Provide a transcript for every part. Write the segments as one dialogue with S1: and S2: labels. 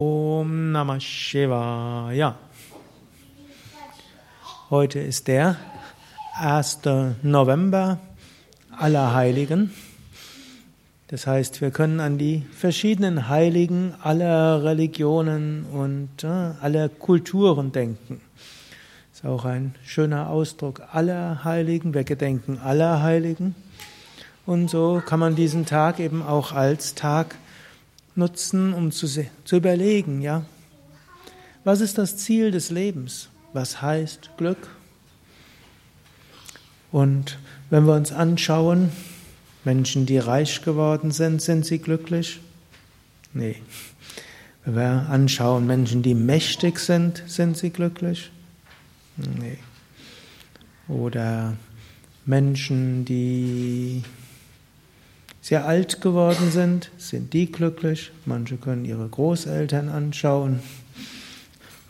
S1: Om Namah Shivaya. Heute ist der 1. November aller Heiligen. Das heißt, wir können an die verschiedenen Heiligen aller Religionen und äh, aller Kulturen denken. Das ist auch ein schöner Ausdruck aller Heiligen. Wir gedenken aller Heiligen. Und so kann man diesen Tag eben auch als Tag nutzen, um zu, zu überlegen, ja, was ist das Ziel des Lebens? Was heißt Glück? Und wenn wir uns anschauen, Menschen, die reich geworden sind, sind sie glücklich? Nee. Wenn wir anschauen, Menschen, die mächtig sind, sind sie glücklich? Nee. Oder Menschen, die sehr alt geworden sind, sind die glücklich. Manche können ihre Großeltern anschauen.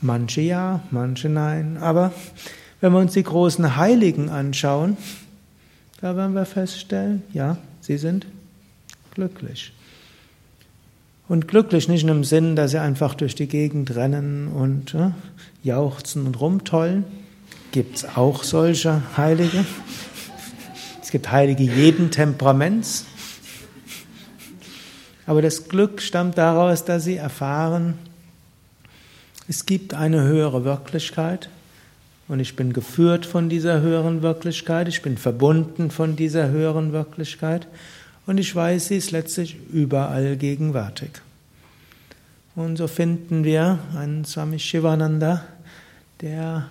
S1: Manche ja, manche nein. Aber wenn wir uns die großen Heiligen anschauen, da werden wir feststellen, ja, sie sind glücklich. Und glücklich nicht in dem Sinn, dass sie einfach durch die Gegend rennen und äh, jauchzen und rumtollen. Gibt es auch solche Heilige. Es gibt Heilige jeden Temperaments. Aber das Glück stammt daraus, dass sie erfahren, es gibt eine höhere Wirklichkeit und ich bin geführt von dieser höheren Wirklichkeit, ich bin verbunden von dieser höheren Wirklichkeit und ich weiß, sie ist letztlich überall gegenwärtig. Und so finden wir einen Swami Shivananda, der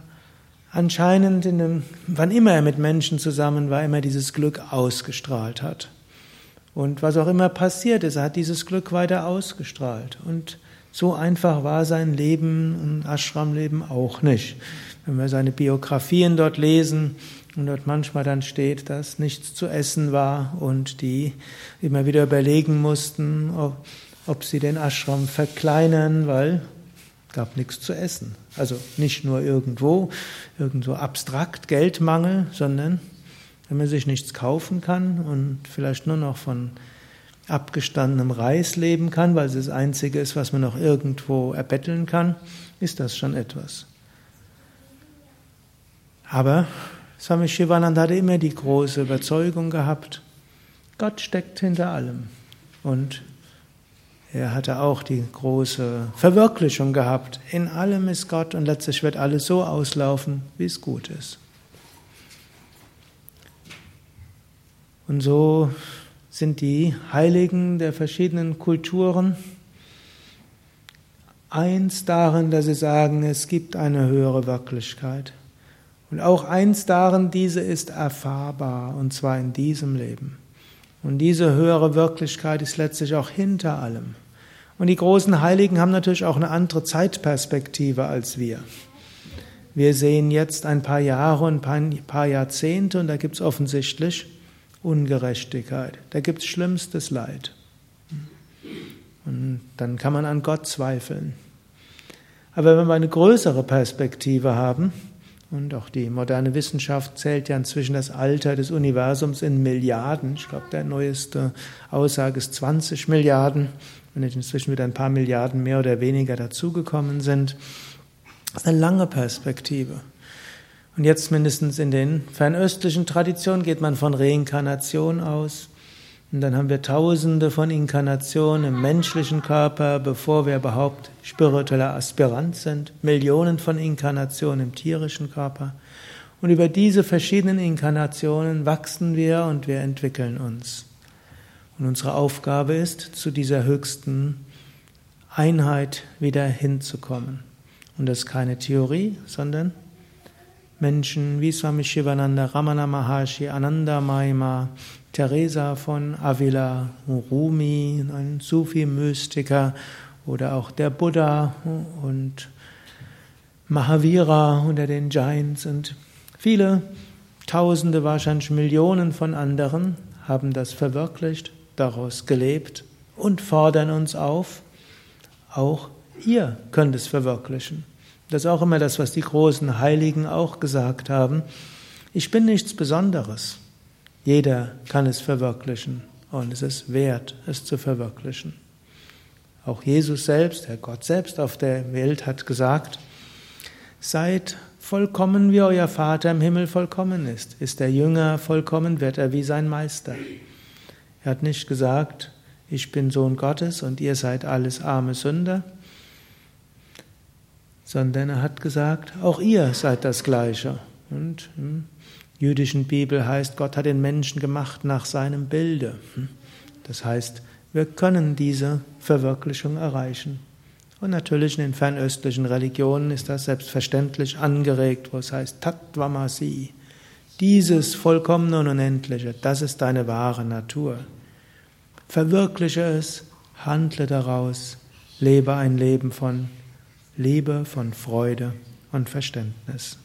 S1: anscheinend, in einem, wann immer er mit Menschen zusammen war, immer dieses Glück ausgestrahlt hat. Und was auch immer passiert ist, er hat dieses Glück weiter ausgestrahlt. Und so einfach war sein Leben und Ashram-Leben auch nicht. Wenn wir seine Biografien dort lesen und dort manchmal dann steht, dass nichts zu essen war und die immer wieder überlegen mussten, ob, ob sie den Ashram verkleinern, weil gab nichts zu essen. Also nicht nur irgendwo, irgendwo abstrakt Geldmangel, sondern wenn man sich nichts kaufen kann und vielleicht nur noch von abgestandenem Reis leben kann, weil es das Einzige ist, was man noch irgendwo erbetteln kann, ist das schon etwas. Aber Swami Shivananda hatte immer die große Überzeugung gehabt, Gott steckt hinter allem. Und er hatte auch die große Verwirklichung gehabt, in allem ist Gott und letztlich wird alles so auslaufen, wie es gut ist. Und so sind die Heiligen der verschiedenen Kulturen eins darin, dass sie sagen, es gibt eine höhere Wirklichkeit. Und auch eins darin, diese ist erfahrbar, und zwar in diesem Leben. Und diese höhere Wirklichkeit ist letztlich auch hinter allem. Und die großen Heiligen haben natürlich auch eine andere Zeitperspektive als wir. Wir sehen jetzt ein paar Jahre und ein paar Jahrzehnte und da gibt es offensichtlich Ungerechtigkeit. Da gibt es schlimmstes Leid. Und dann kann man an Gott zweifeln. Aber wenn wir eine größere Perspektive haben, und auch die moderne Wissenschaft zählt ja inzwischen das Alter des Universums in Milliarden. Ich glaube, der neueste Aussage ist 20 Milliarden, wenn inzwischen wieder ein paar Milliarden mehr oder weniger dazugekommen sind. Das ist eine lange Perspektive. Und jetzt mindestens in den fernöstlichen Traditionen geht man von Reinkarnation aus. Und dann haben wir Tausende von Inkarnationen im menschlichen Körper, bevor wir überhaupt spiritueller Aspirant sind. Millionen von Inkarnationen im tierischen Körper. Und über diese verschiedenen Inkarnationen wachsen wir und wir entwickeln uns. Und unsere Aufgabe ist, zu dieser höchsten Einheit wieder hinzukommen. Und das ist keine Theorie, sondern Menschen wie Swami Shivananda, Ramana Maharshi, Ananda Maima, Teresa von Avila, Rumi, ein Sufi-Mystiker oder auch der Buddha und Mahavira unter den Giants und viele Tausende, wahrscheinlich Millionen von anderen haben das verwirklicht, daraus gelebt und fordern uns auf, auch ihr könnt es verwirklichen. Das ist auch immer das, was die großen Heiligen auch gesagt haben. Ich bin nichts Besonderes. Jeder kann es verwirklichen und es ist wert, es zu verwirklichen. Auch Jesus selbst, der Gott selbst auf der Welt hat gesagt, seid vollkommen, wie euer Vater im Himmel vollkommen ist. Ist der Jünger vollkommen, wird er wie sein Meister. Er hat nicht gesagt, ich bin Sohn Gottes und ihr seid alles arme Sünder, sondern er hat gesagt, auch ihr seid das Gleiche. Und im jüdischen Bibel heißt, Gott hat den Menschen gemacht nach seinem Bilde. Das heißt, wir können diese Verwirklichung erreichen. Und natürlich in den fernöstlichen Religionen ist das selbstverständlich angeregt, wo es heißt Tattvamasi. Dieses Vollkommene und Unendliche, das ist deine wahre Natur. Verwirkliche es, handle daraus, lebe ein Leben von Liebe, von Freude und Verständnis.